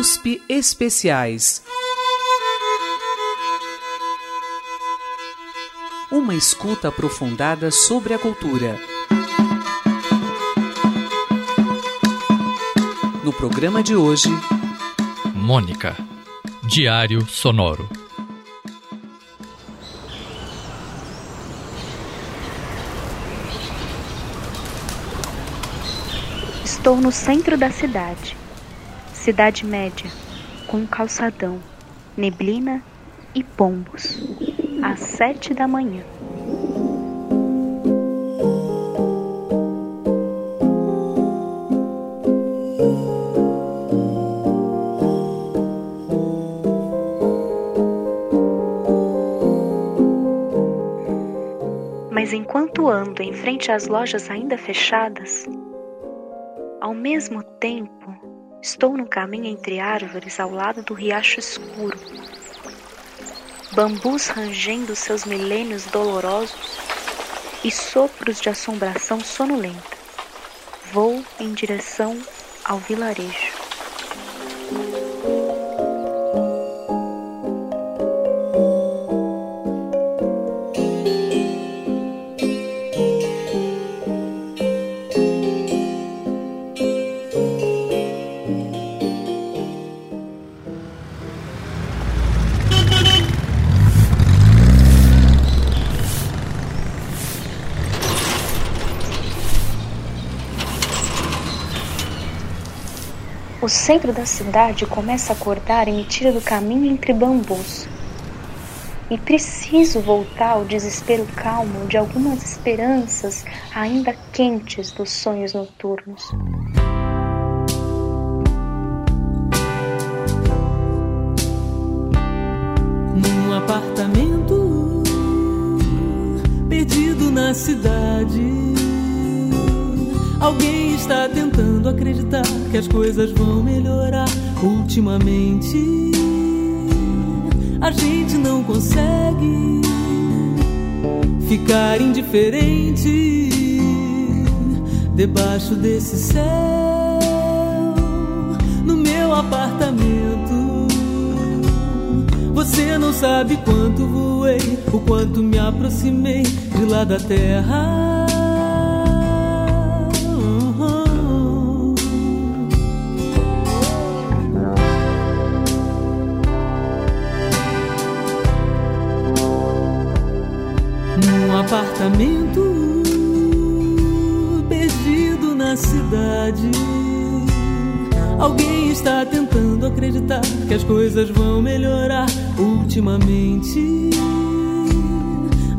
USP Especiais. Uma escuta aprofundada sobre a cultura. No programa de hoje, Mônica, Diário Sonoro. Estou no centro da cidade. Cidade média, com calçadão, neblina e pombos. Às sete da manhã. Mas enquanto ando em frente às lojas ainda fechadas, ao mesmo tempo estou no caminho entre árvores ao lado do riacho escuro. Bambus rangendo seus milênios dolorosos e sopros de assombração sonolenta. Vou em direção ao vilarejo. O centro da cidade começa a acordar e me tira do caminho entre bambus. E preciso voltar ao desespero calmo de algumas esperanças ainda quentes dos sonhos noturnos. Num apartamento perdido na cidade. Alguém está tentando acreditar que as coisas vão melhorar ultimamente. A gente não consegue ficar indiferente debaixo desse céu no meu apartamento. Você não sabe quanto voei, o quanto me aproximei de lá da terra. Apartamento perdido na cidade. Alguém está tentando acreditar que as coisas vão melhorar ultimamente.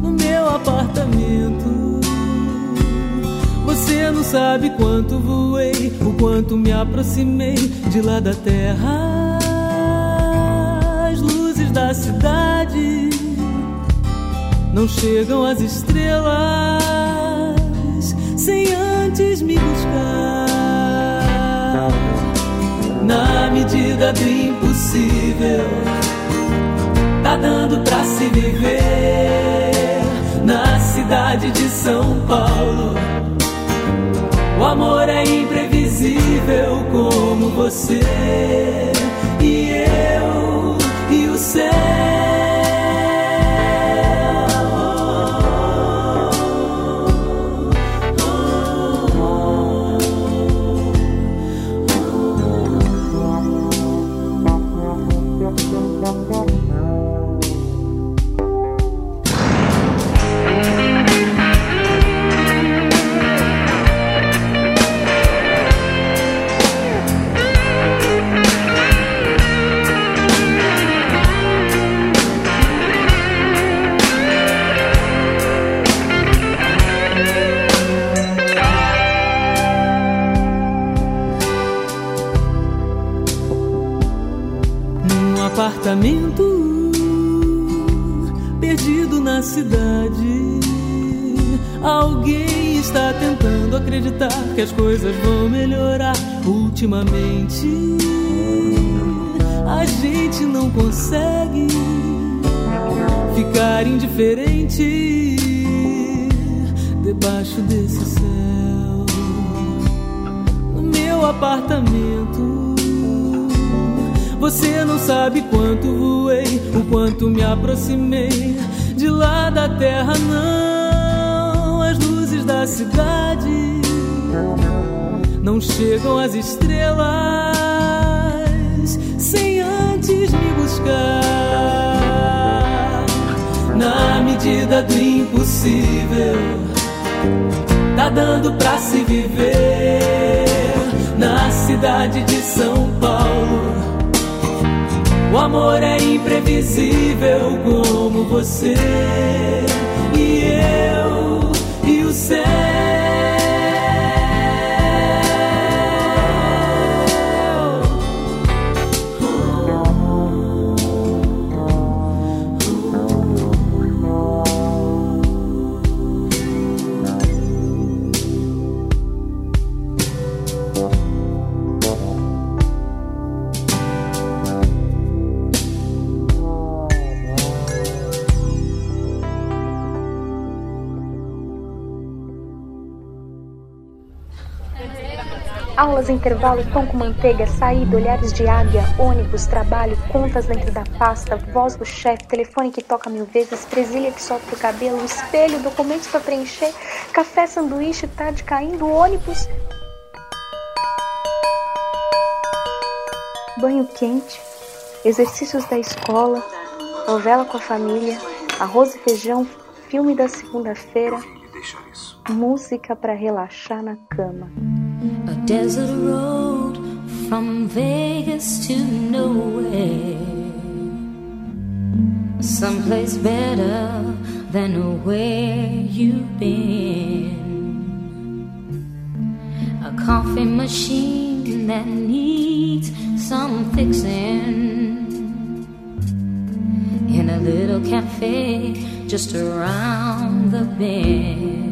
No meu apartamento, você não sabe quanto voei, o quanto me aproximei de lá da terra. As luzes da cidade não chegam às estrelas sem antes me buscar. Na medida do impossível, tá dando pra se viver na cidade de São Paulo. O amor é imprevisível como você e eu e o céu. Apartamento perdido na cidade. Alguém está tentando acreditar que as coisas vão melhorar ultimamente. A gente não consegue ficar indiferente debaixo desse céu. No meu apartamento Você não sabe quanto voei, o quanto me aproximei de lá da terra, não. As luzes da cidade não chegam às estrelas sem antes me buscar. Na medida do impossível, tá dando pra se viver na cidade de São Paulo. O amor é imprevisível como você e eu e o céu. Aulas, intervalo, pão com manteiga, saída, olhares de águia, ônibus, trabalho, contas dentro da pasta, voz do chefe, telefone que toca mil vezes, presilha que sopra o cabelo, espelho, documentos para preencher, café, sanduíche, tarde caindo, ônibus. Banho quente, exercícios da escola, novela com a família, arroz e feijão, filme da segunda-feira, música para relaxar na cama. A desert road from Vegas to nowhere. Someplace better than where you've been. A coffee machine that needs some fixing. In a little cafe just around the bend.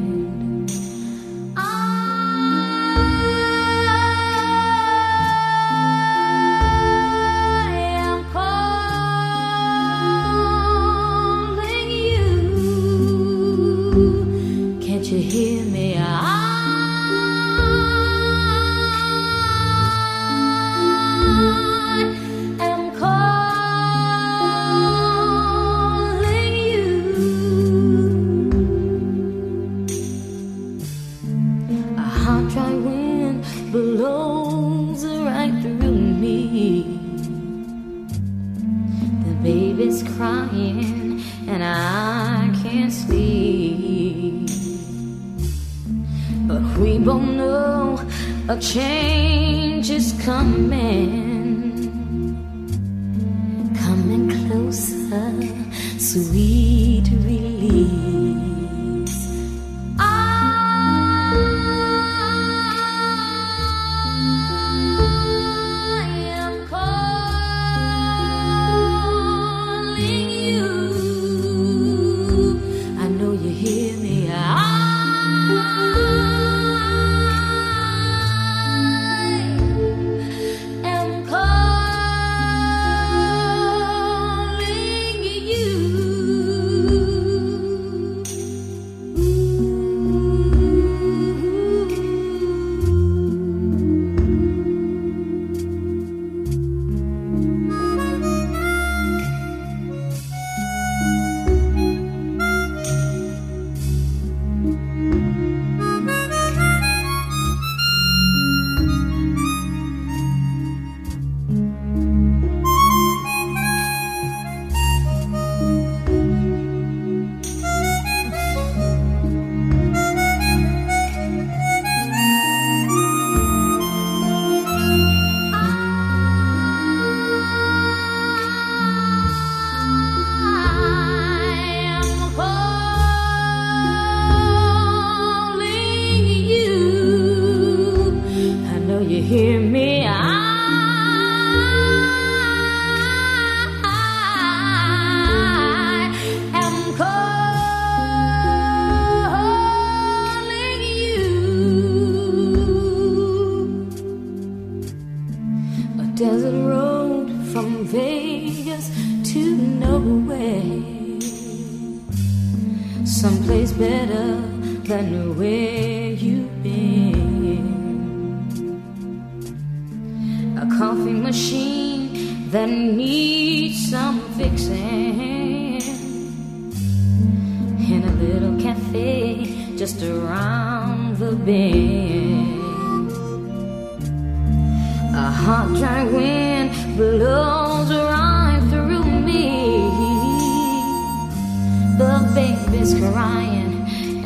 Crying,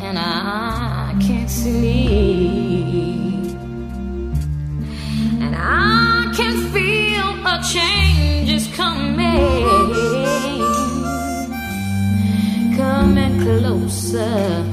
and I can't sleep. And I can feel a change is coming. Coming closer,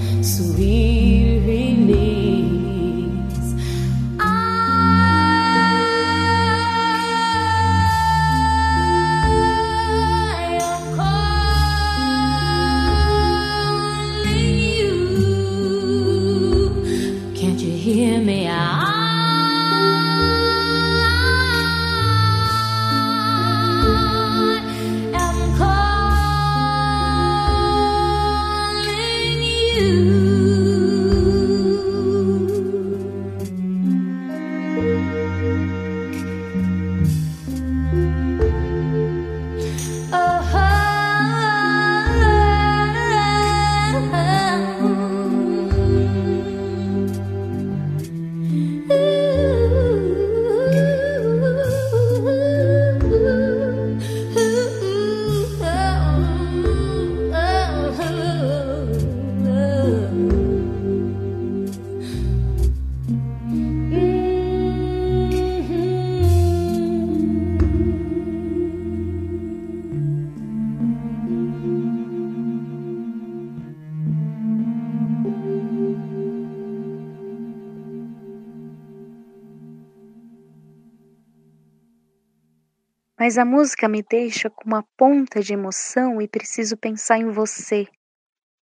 Mas a música me deixa com uma ponta de emoção e preciso pensar em você,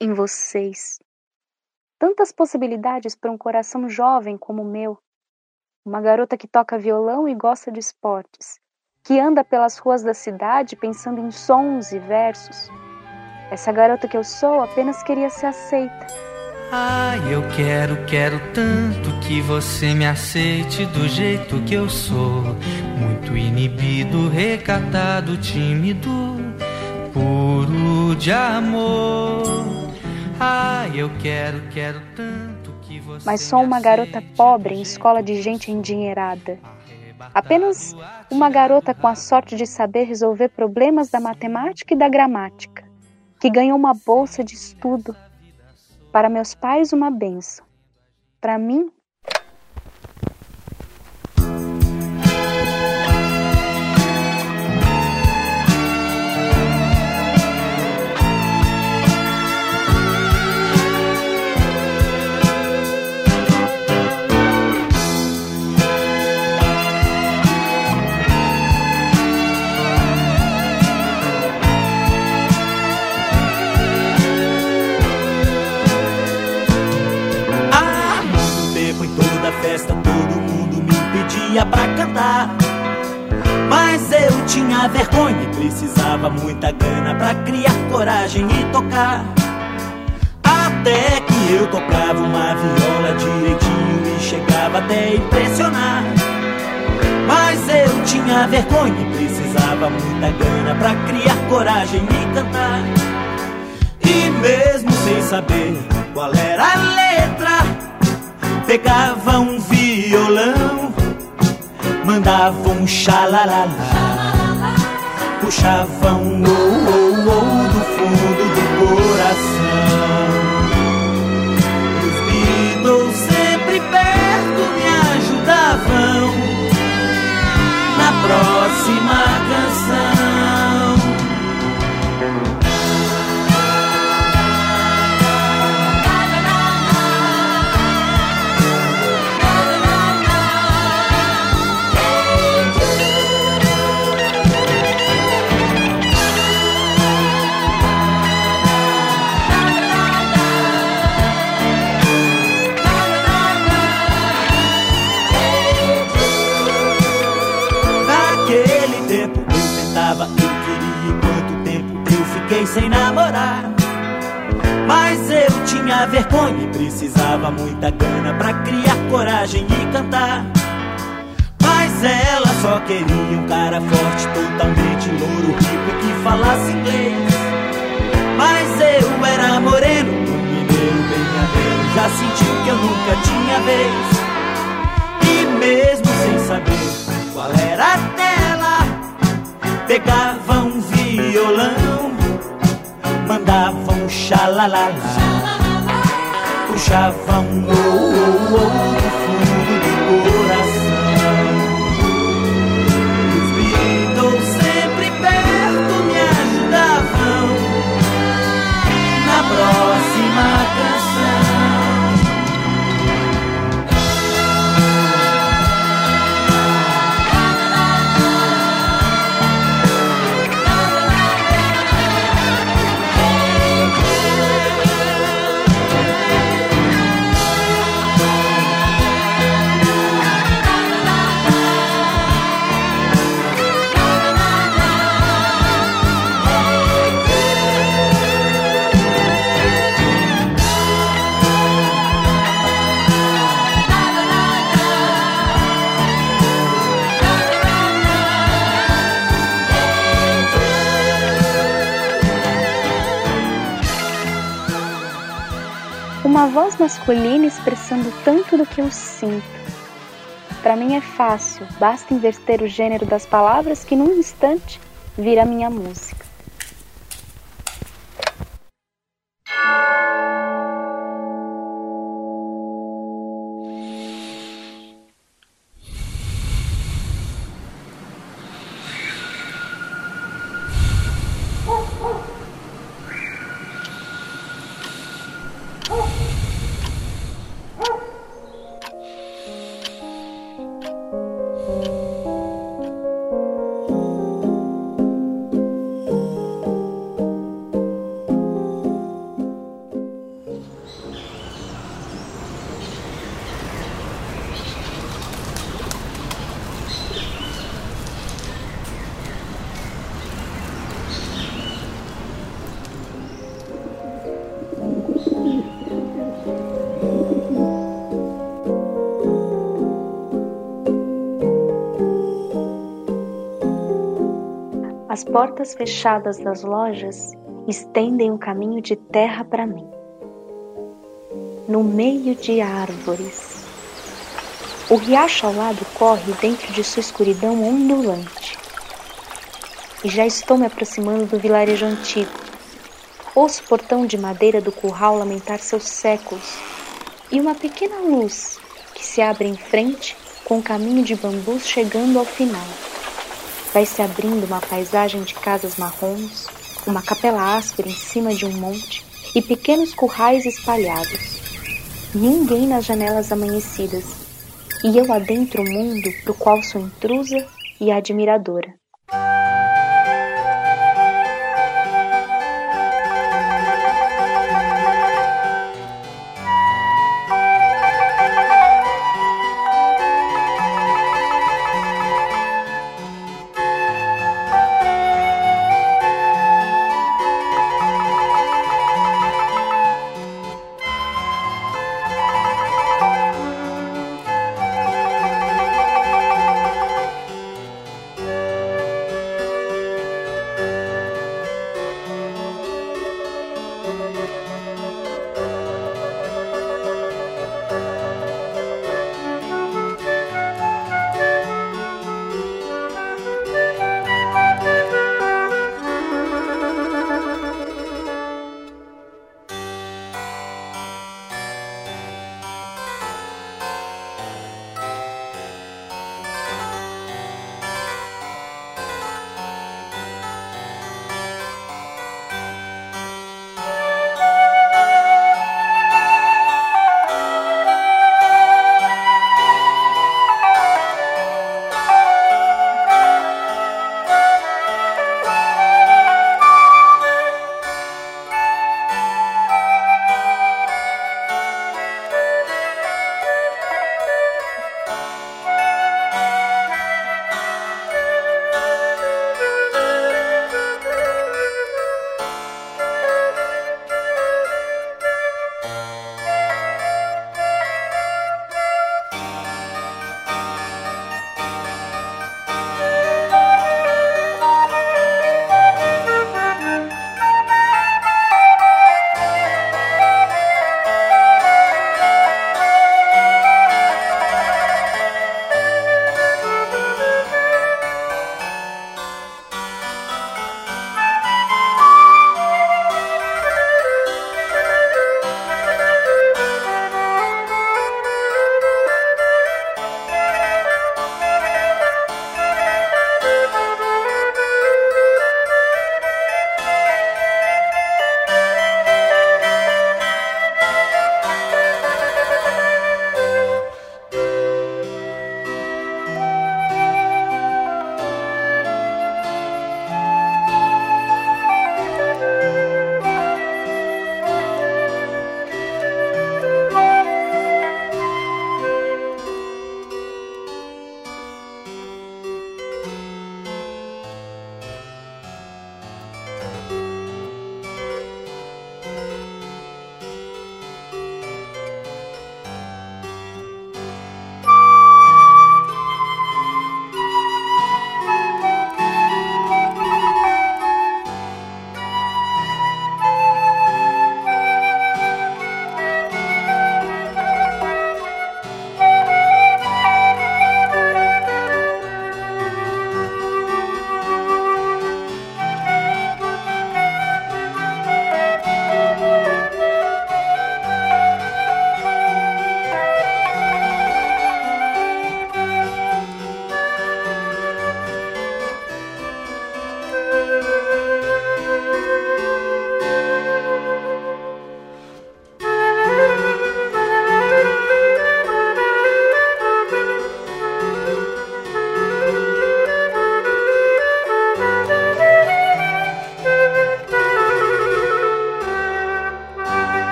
em vocês. Tantas possibilidades para um coração jovem como o meu. Uma garota que toca violão e gosta de esportes, que anda pelas ruas da cidade pensando em sons e versos. Essa garota que eu sou apenas queria ser aceita. Ai, eu quero, quero tanto que você me aceite do jeito que eu sou. Muito inibido, recatado, tímido, puro de amor. Ai, eu quero, quero tanto que você. Mas sou uma garota pobre em escola de gente endinheirada. Apenas uma garota com a sorte de saber resolver problemas da matemática e da gramática, que ganhou uma bolsa de estudo. Para meus pais, uma benção. Para mim, cantar. Mas eu tinha vergonha e precisava muita grana pra criar coragem e tocar. Até que eu tocava uma viola direitinho e chegava até impressionar. Mas eu tinha vergonha e precisava muita grana pra criar coragem e cantar. E mesmo sem saber qual era a letra, pegava um violão, mandava um xalalala, puxava um ou ou ou do fundo do coração. Os Beatles sempre perto me ajudavam na próxima canção. Fiquei sem namorar. Mas eu tinha vergonha e precisava muita gana pra criar coragem e cantar. Mas Mas ela só queria um cara forte, totalmente louro, rico que falasse inglês. Mas eu era moreno, um mineiro bem aberto, já sentiu que eu nunca tinha vez. E mesmo sem saber qual era a tela, pegava um violão, mandava um xalalala, puxava um oh, oh, oh masculina expressando tanto do que eu sinto. Para mim é fácil, basta inverter o gênero das palavras que num instante vira minha música. As portas fechadas das lojas estendem um caminho de terra para mim. No meio de árvores. O riacho ao lado corre dentro de sua escuridão ondulante. E já estou me aproximando do vilarejo antigo. Ouço o portão de madeira do curral lamentar seus séculos e uma pequena luz que se abre em frente com um caminho de bambus chegando ao final vai se abrindo uma paisagem de casas marrons, uma capela áspera em cima de um monte e pequenos currais espalhados. Ninguém nas janelas amanhecidas, e eu adentro o mundo pro qual sou intrusa e admiradora.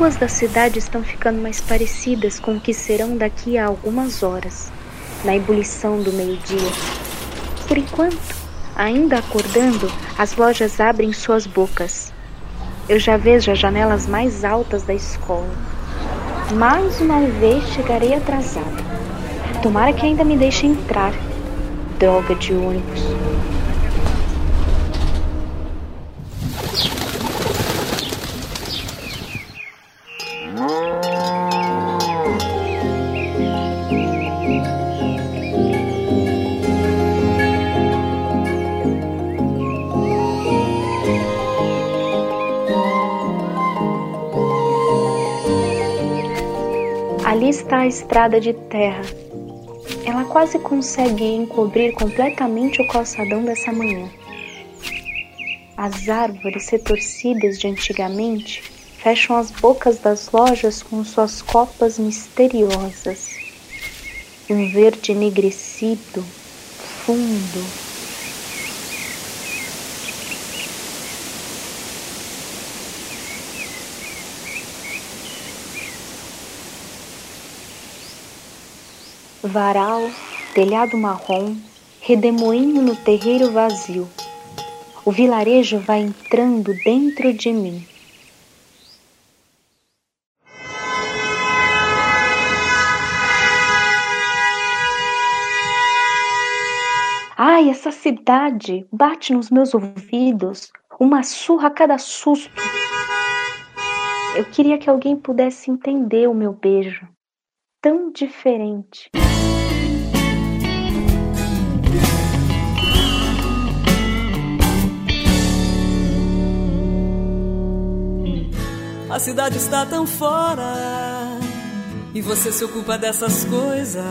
Ruas da cidade estão ficando mais parecidas com o que serão daqui a algumas horas, na ebulição do meio-dia. Por enquanto, ainda acordando, as lojas abrem suas bocas. Eu já vejo as janelas mais altas da escola. Mais uma vez chegarei atrasada. Tomara que ainda me deixe entrar. Droga de ônibus. A estrada de terra. Ela quase consegue encobrir completamente o calçadão dessa manhã. As árvores retorcidas de antigamente fecham as bocas das lojas com suas copas misteriosas. Um verde enegrecido, fundo, varal, telhado marrom, redemoinho no terreiro vazio. O vilarejo vai entrando dentro de mim. Ai, essa cidade bate nos meus ouvidos, uma surra a cada susto. Eu queria que alguém pudesse entender o meu beijo, tão diferente. A cidade está tão fora e você se ocupa dessas coisas.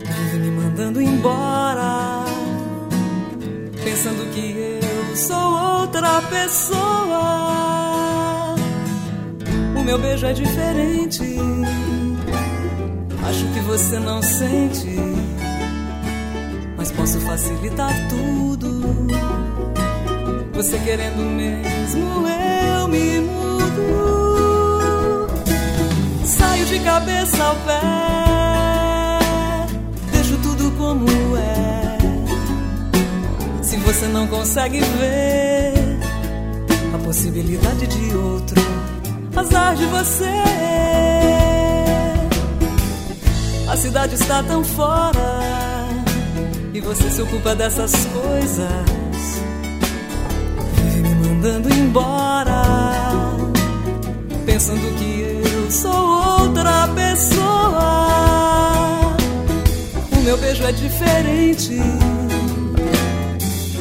Vive me mandando embora, pensando que eu sou outra pessoa. O meu beijo é diferente. Acho que você não sente, mas posso facilitar tudo. Você querendo mesmo, eu me mudo. Saio de cabeça ao pé, deixo tudo como é. Se você não consegue ver a possibilidade de outro, azar de você. A cidade está tão fora e você se ocupa dessas coisas mandando embora, pensando que eu sou outra pessoa. O meu beijo é diferente,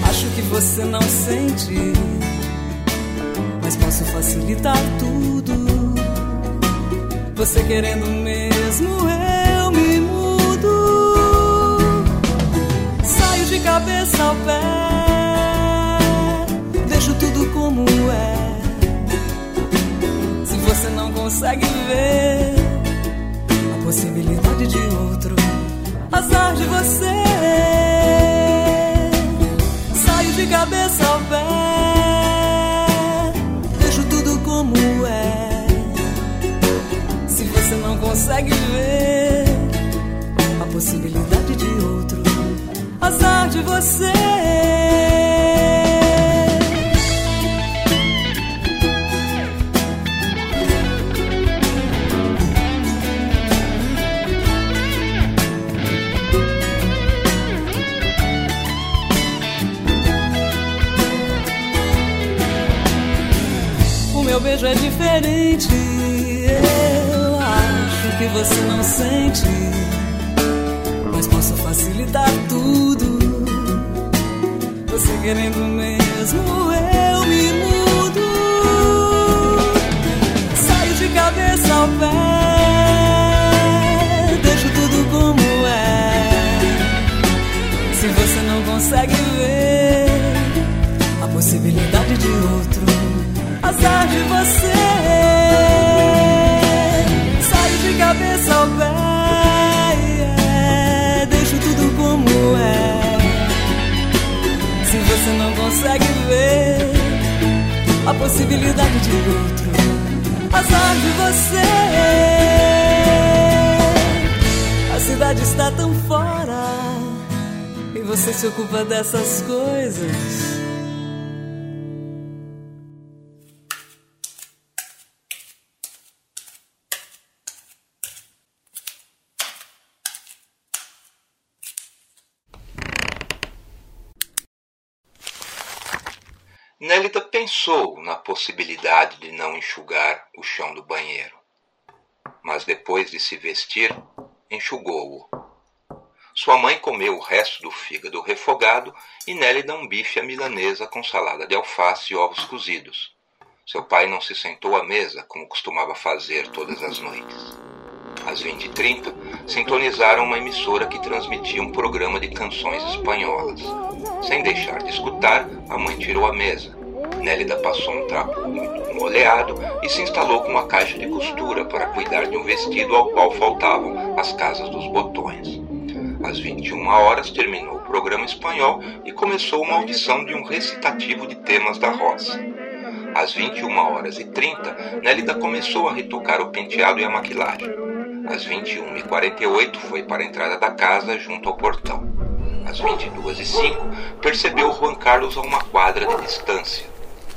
acho que você não sente, mas posso facilitar tudo. Você querendo mesmo, eu me mudo. Saio de cabeça ao pé como é. Se você não consegue ver a possibilidade de outro, azar de você. Saio de cabeça ao pé, deixo tudo como é. Se você não consegue ver a possibilidade de outro, azar de você. Diferente. Eu acho que você não sente, mas posso facilitar tudo. Você querendo mesmo, eu me mudo. Saio de cabeça ao pé, deixo tudo como é. Se você não consegue ver a possibilidade de outro azar de você. Saio de cabeça ao pé, yeah, deixo tudo como é. Se você não consegue ver a possibilidade de outro azar de você. A cidade está tão fora e você se ocupa dessas coisas. Pensou na possibilidade de não enxugar o chão do banheiro. Mas depois de se vestir, enxugou-o. Sua mãe comeu o resto do fígado refogado e Nélida um bife à milanesa com salada de alface e ovos cozidos. Seu pai não se sentou à mesa, como costumava fazer todas as noites. Às 20h30, sintonizaram uma emissora que transmitia um programa de canções espanholas. Sem deixar de escutar, a mãe tirou a mesa. Nélida passou um trapo muito molhado e se instalou com uma caixa de costura para cuidar de um vestido ao qual faltavam as casas dos botões. Às 21 horas terminou o programa espanhol e começou uma audição de um recitativo de temas da roça. Às 21 horas e 30, Nélida começou a retocar o penteado e a maquilagem. Às 21h48 foi para a entrada da casa junto ao portão. Às 22h05, percebeu Juan Carlos a uma quadra de distância.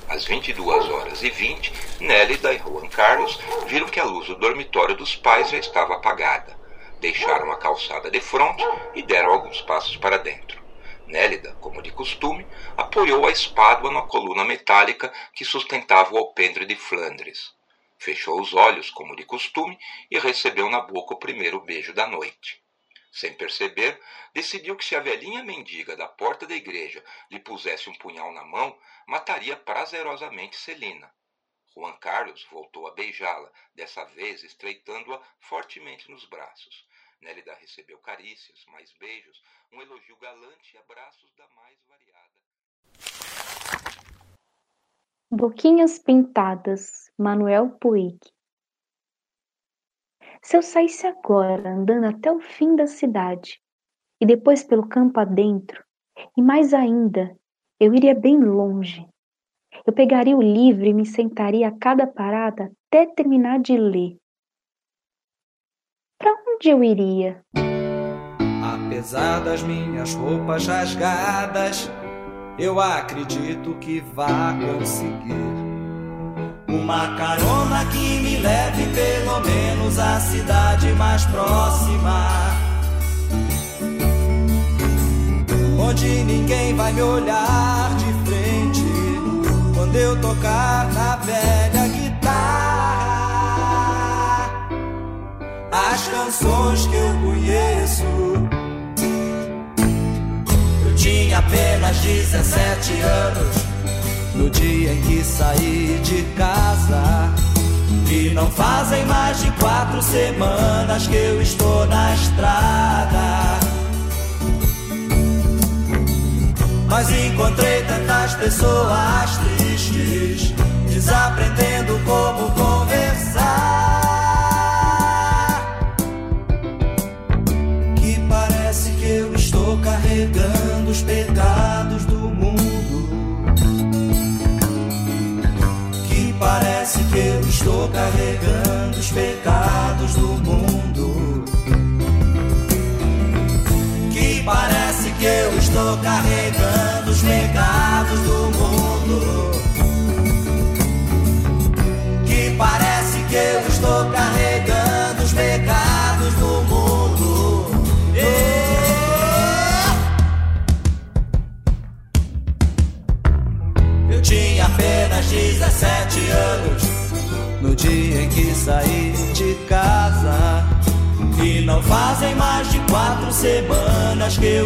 Às 22 horas e 20, Nélida e Juan Carlos viram que a luz do dormitório dos pais já estava apagada. Deixaram a calçada de fronte e deram alguns passos para dentro. Nélida, como de costume, apoiou a espádua na coluna metálica que sustentava o alpendre de Flandres. Fechou os olhos, como de costume, e recebeu na boca o primeiro beijo da noite. Sem perceber, decidiu que se a velhinha mendiga da porta da igreja lhe pusesse um punhal na mão, mataria prazerosamente Celina. Juan Carlos voltou a beijá-la, dessa vez estreitando-a fortemente nos braços. Nélida recebeu carícias, mais beijos, um elogio galante e abraços da mais variada. Boquinhas Pintadas, Manuel Puig se eu saísse agora andando até o fim da cidade e depois pelo campo adentro, e mais ainda, eu iria bem longe. Eu pegaria o livro e me sentaria a cada parada até terminar de ler. Para onde eu iria? Apesar das minhas roupas rasgadas, eu acredito que vá conseguir uma carona que me leve pelo menos à cidade mais próxima. Onde ninguém vai me olhar de frente quando eu tocar na velha guitarra. As canções que eu conheço. Eu tinha apenas 17 anos no dia em que saí de casa. E não fazem mais de quatro semanas que eu estou na estrada. Mas encontrei tantas pessoas tristes, desaprendendo como conversar. Que parece que eu estou carregando os pecados do parece que eu estou carregando os pecados do mundo. Que parece que eu estou carregando os pecados do mundo. Que parece que eu estou carregando os pecados do mundo. Eu tinha apenas 17 anos no dia em que saí de casa. E não fazem mais de quatro semanas que eu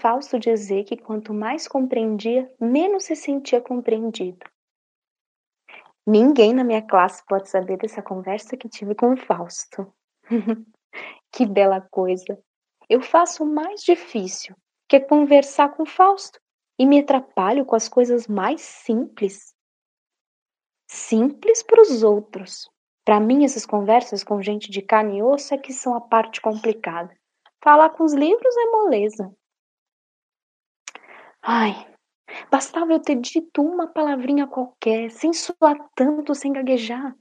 Fausto dizer que quanto mais compreendia, menos se sentia compreendido. Ninguém na minha classe pode saber dessa conversa que tive com o Fausto. que bela coisa! Eu faço o mais difícil, que é conversar com o Fausto, e me atrapalho com as coisas mais simples. Simples para os outros. Para mim, essas conversas com gente de carne e osso é que são a parte complicada. Falar com os livros é moleza. Ai, bastava eu ter dito uma palavrinha qualquer, sem suar tanto, sem gaguejar.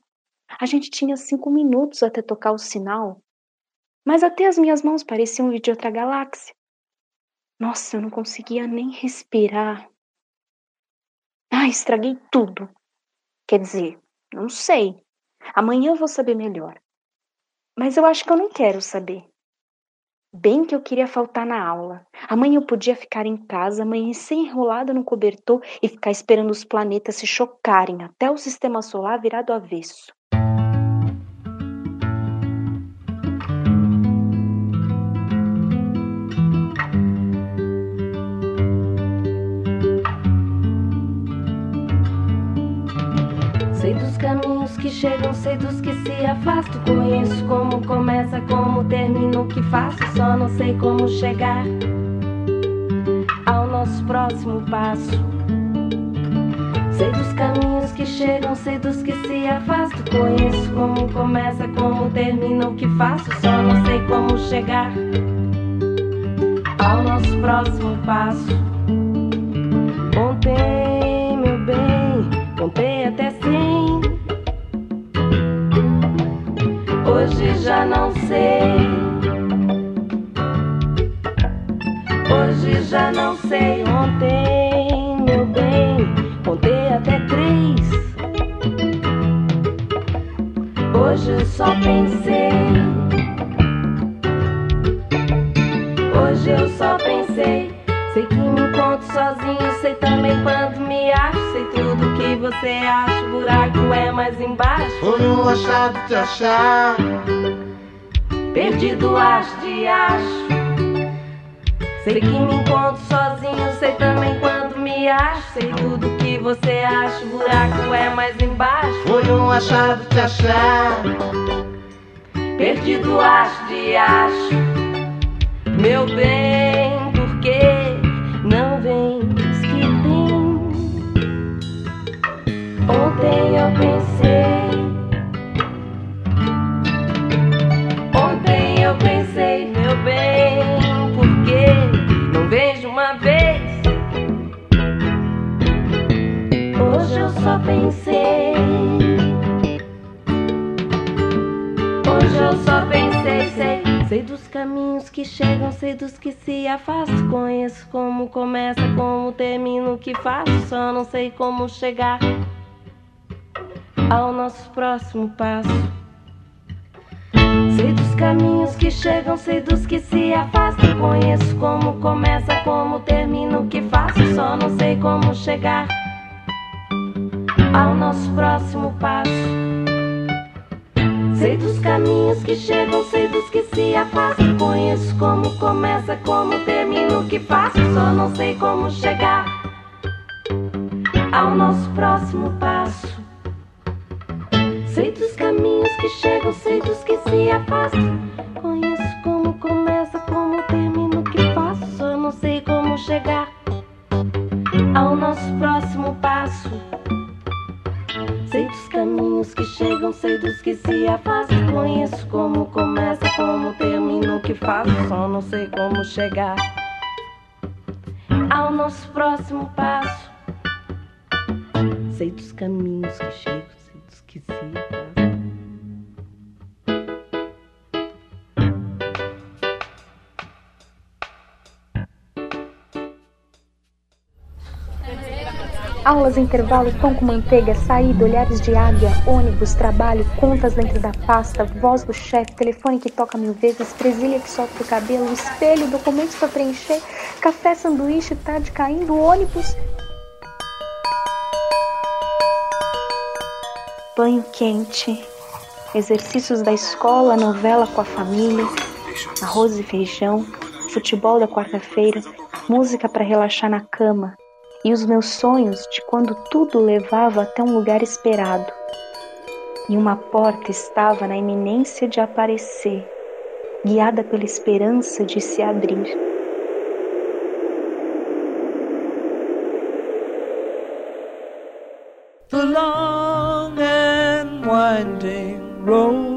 A gente tinha cinco minutos até tocar o sinal, mas até as minhas mãos pareciam de outra galáxia. Nossa, eu não conseguia nem respirar. Ai, estraguei tudo. Quer dizer, não sei. Amanhã eu vou saber melhor. Mas eu acho que eu não quero saber. Bem que eu queria faltar na aula. Amanhã eu podia ficar em casa, amanhecer enrolada no cobertor e ficar esperando os planetas se chocarem até o sistema solar virar do avesso. Que chegam, sei dos que se afastam. Conheço como começa, como termina o que faço. Só não sei como chegar ao nosso próximo passo. Sei dos caminhos que chegam, sei dos que se afastam. Conheço como começa, como termina o que faço. Só não sei como chegar ao nosso próximo passo. Ontem, já não sei. Hoje já não sei. Ontem, meu bem, contei até três. Hoje só pensei. Hoje eu só pensei. Sei que me encontro sozinho, sei também quando me acho. Sei tudo que você acha, o buraco é mais embaixo. Foi um achado de achar. Perdido acho de acho. Sei que me encontro sozinho, sei também quando me acho. Sei tudo que você acha, o buraco é mais embaixo. Foi um achado de achar. Perdido acho de acho. Meu bem, por que não vens que tem? Ontem eu pensei. Eu só pensei. Hoje eu só pensei, sei, sei dos caminhos que chegam, sei dos que se afastam. Conheço como começa, como termina o que faço, só não sei como chegar ao nosso próximo passo. Sei dos caminhos que chegam, sei dos que se afastam. Conheço como começa, como termina o que faço, só não sei como chegar ao nosso próximo passo. Sei dos caminhos que chegam, sei dos que se afastam. Conheço como começa, como termina o que faço, só não sei como chegar ao nosso próximo passo. Sei dos caminhos que chegam, sei dos que se afastam. Conheço como começa, como termina o que faço, só não sei como chegar ao nosso próximo passo. Chegam, sei dos que se afastam. Conheço como começa, como termina o que faço, só não sei como chegar ao nosso próximo passo. Sei dos caminhos que chegam, sei dos que se afastam. Aulas, intervalo, pão com manteiga, saída, olhares de águia, ônibus, trabalho, contas dentro da pasta, voz do chefe, telefone que toca mil vezes, presilha que sopra o cabelo, espelho, documentos para preencher, café, sanduíche, tarde caindo, ônibus. Banho quente, exercícios da escola, novela com a família, arroz e feijão, futebol da quarta-feira, música para relaxar na cama e os meus sonhos de quando tudo levava até um lugar esperado. E uma porta estava na iminência de aparecer, guiada pela esperança de se abrir. The long and winding road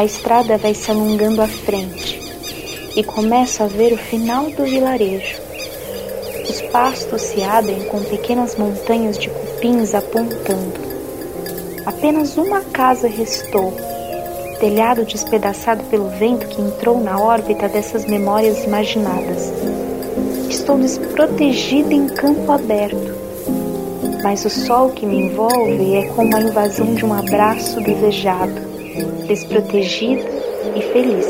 A estrada vai se alongando à frente e começo a ver o final do vilarejo. Os pastos se abrem com pequenas montanhas de cupins apontando. Apenas uma casa restou, telhado despedaçado pelo vento que entrou na órbita dessas memórias imaginadas. Estou desprotegida em campo aberto, mas o sol que me envolve é como a invasão de um abraço desejado. Desprotegida e feliz.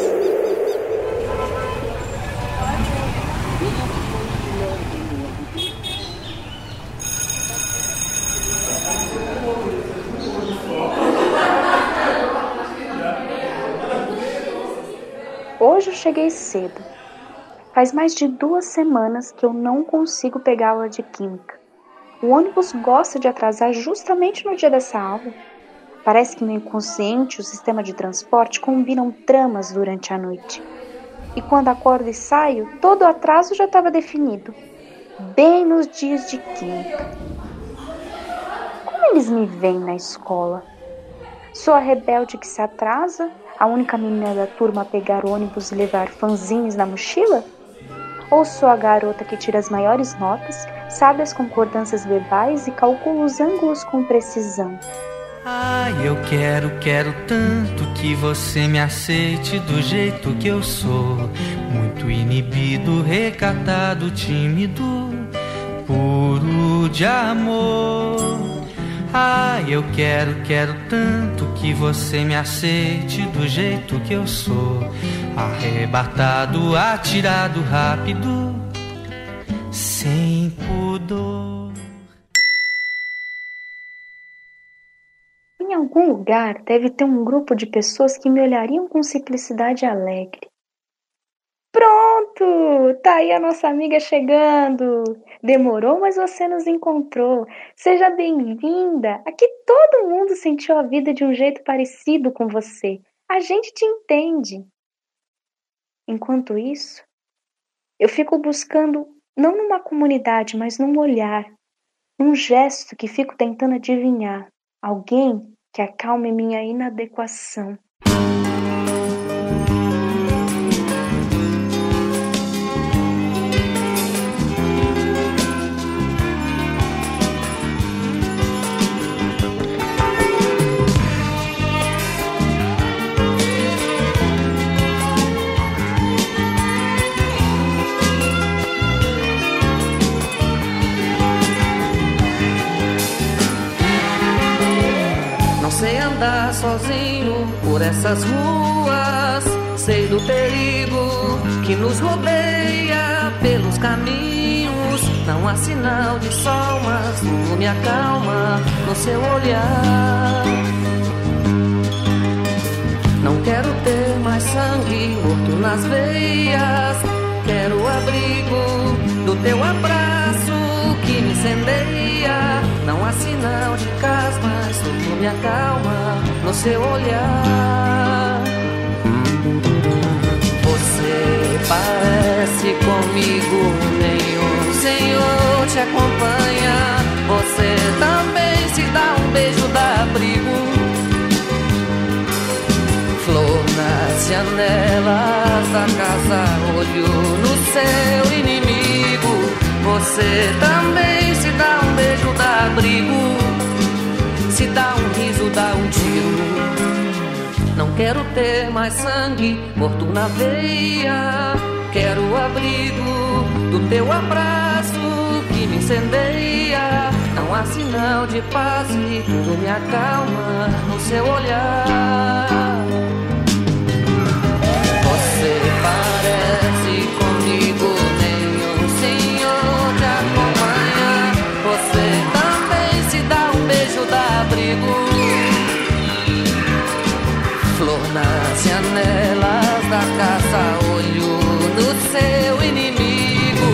Hoje eu cheguei cedo. Faz mais de duas semanas que eu não consigo pegar aula de química. O ônibus gosta de atrasar justamente no dia dessa aula. Parece que no inconsciente o sistema de transporte combinam tramas durante a noite. E quando acordo e saio, todo o atraso já estava definido. Bem nos dias de química. Como eles me veem na escola? Sou a rebelde que se atrasa, a única menina da turma a pegar ônibus e levar fanzines na mochila? Ou sou a garota que tira as maiores notas, sabe as concordâncias verbais e calcula os ângulos com precisão? Ai, eu quero, quero tanto que você me aceite do jeito que eu sou. Muito inibido, recatado, tímido, puro de amor. Ai, eu quero, quero tanto que você me aceite do jeito que eu sou. Arrebatado, atirado, rápido, sem pudor. Algum lugar deve ter um grupo de pessoas que me olhariam com simplicidade alegre. Pronto! Tá aí a nossa amiga chegando! Demorou, mas você nos encontrou. Seja bem-vinda! Aqui todo mundo sentiu a vida de um jeito parecido com você. A gente te entende. Enquanto isso, eu fico buscando, não numa comunidade, mas num olhar, num gesto que fico tentando adivinhar. Alguém que acalme minha inadequação. Andar sozinho por essas ruas. Sei do perigo que nos rodeia pelos caminhos. Não há sinal de sol, mas tudo me acalma no seu olhar. Não quero ter mais sangue morto nas veias. Quero o abrigo do teu abraço que me incendeia. Não há sinal de cas, mas tudo me acalma no seu olhar. Você parece comigo, nenhum senhor te acompanha. Você também se dá um beijo, dá abrigo. Flor nas janelas da casa, olho no seu inimigo. Você também se dá um beijo, dá abrigo. Se dá um riso, dá um tiro. Não quero ter mais sangue morto na veia. Quero o abrigo do teu abraço que me incendeia. Não há sinal de paz e tudo me acalma no seu olhar. Você parece janelas da casa, olho no seu inimigo.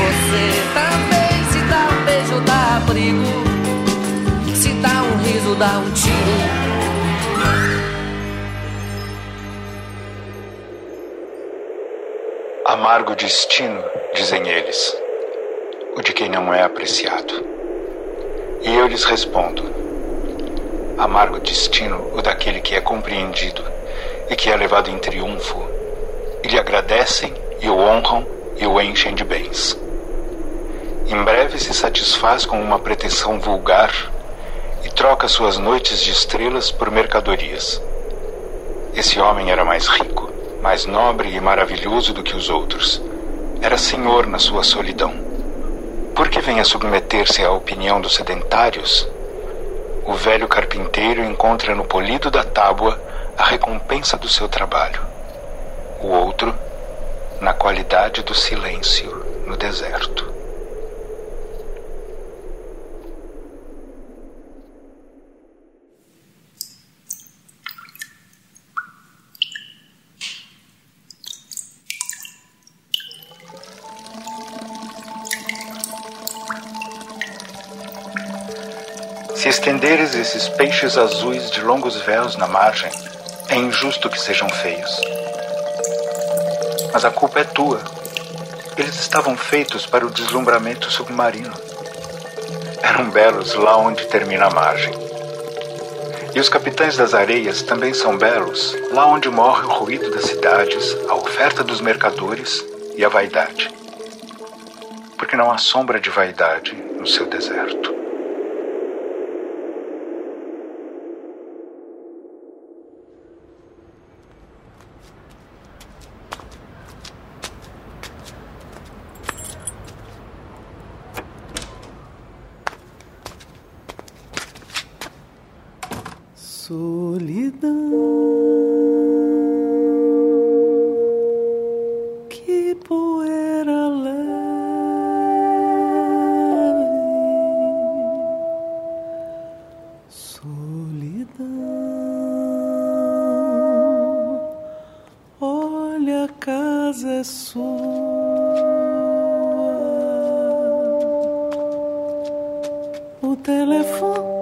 Você também se dá um beijo, dá abrigo. Se dá um riso, dá um tiro. Amargo destino, dizem eles, o de quem não é apreciado. E eu lhes respondo: amargo destino, o daquele que é compreendido e que é levado em triunfo, e lhe agradecem e o honram e o enchem de bens. Em breve se satisfaz com uma pretensão vulgar e troca suas noites de estrelas por mercadorias. Esse homem era mais rico, mais nobre e maravilhoso do que os outros. Era senhor na sua solidão. Por que vem a submeter-se à opinião dos sedentários? O velho carpinteiro encontra no polido da tábua a recompensa do seu trabalho, o outro na qualidade do silêncio no deserto. Se estenderes esses peixes azuis de longos véus na margem, é injusto que sejam feios. Mas a culpa é tua. Eles estavam feitos para o deslumbramento submarino. Eram belos lá onde termina a margem. E os capitães das areias também são belos lá onde morre o ruído das cidades, a oferta dos mercadores e a vaidade. Porque não há sombra de vaidade no seu deserto. Casa é sua, o telefone.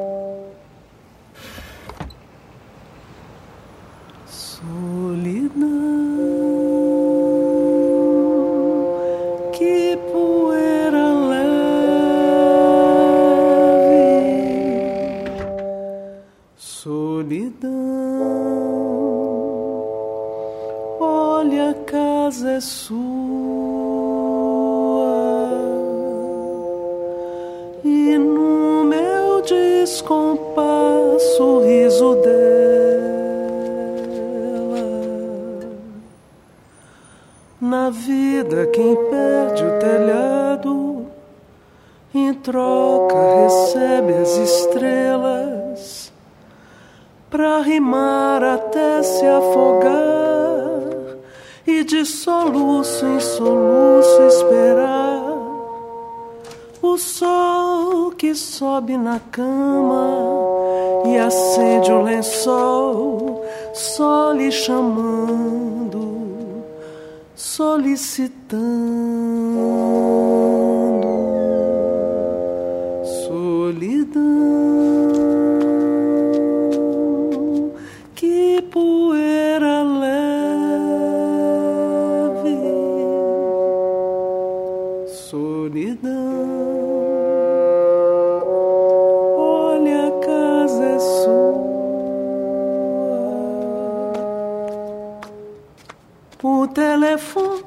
O telefone,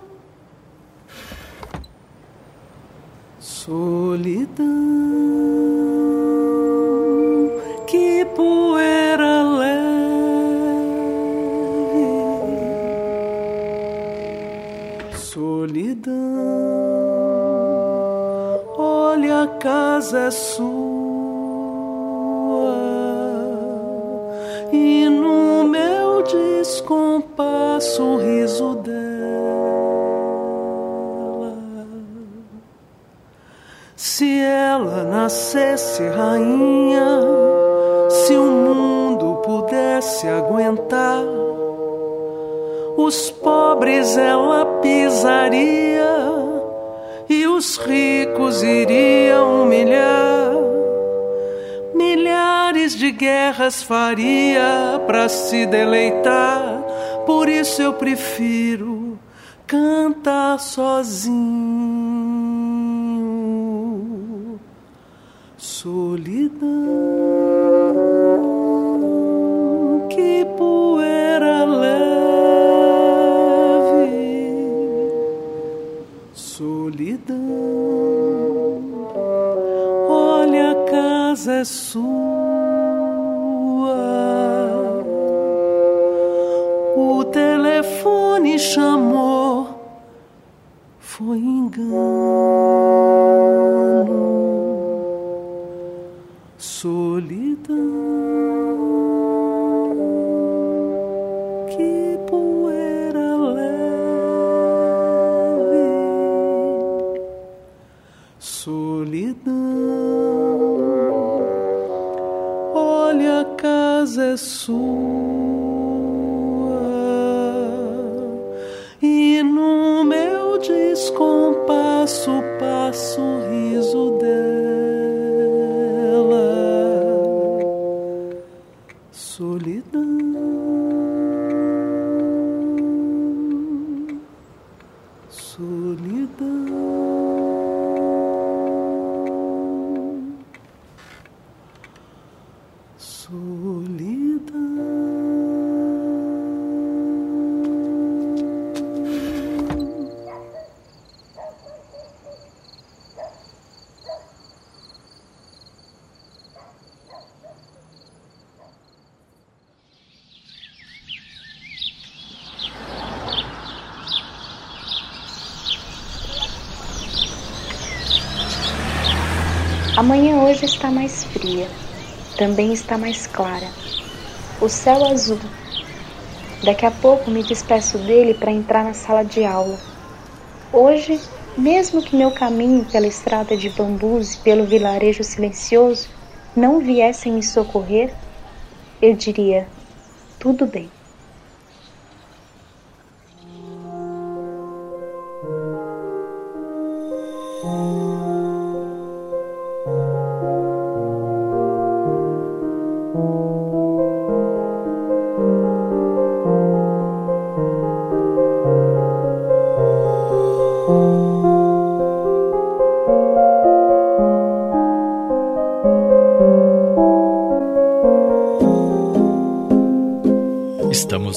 solidão, que poeira leve, solidão. Olha, a casa é sua e no meu descompasso o nascesse rainha, se o mundo pudesse aguentar, os pobres ela pisaria e os ricos iriam humilhar. Milhares de guerras faria para se deleitar, por isso eu prefiro cantar sozinho. Solidão, que poeira leve, solidão. Olha, a casa é sua. O telefone chamou, foi engano solidão. Que poeira leve, solidão. Olha, a casa é sua. Mais fria, também está mais clara. O céu azul. Daqui a pouco me despeço dele para entrar na sala de aula. Hoje, mesmo que meu caminho pela estrada de bambus e pelo vilarejo silencioso não viessem me socorrer, eu diria: tudo bem.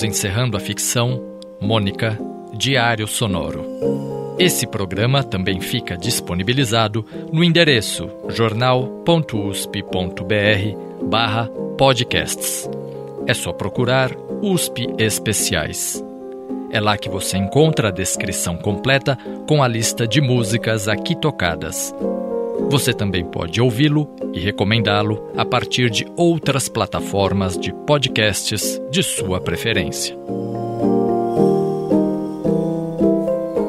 Encerrando a ficção Mônica Diário Sonoro. Esse programa também fica disponibilizado no endereço jornal.usp.br barra podcasts. É só procurar USP Especiais. É lá que você encontra a descrição completa com a lista de músicas aqui tocadas. Você também pode ouvi-lo e recomendá-lo a partir de outras plataformas de podcasts de sua preferência.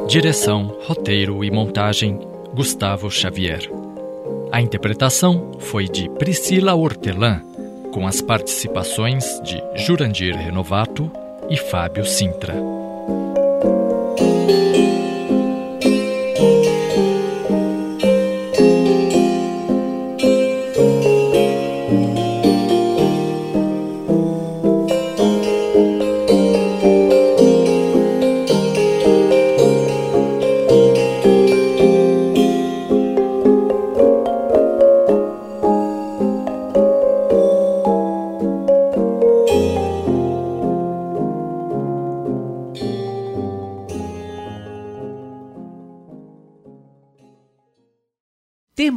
Direção, roteiro e montagem: Gustavo Xavier. A interpretação foi de Priscila Hortelã, com as participações de Jurandir Renovato e Fábio Sintra.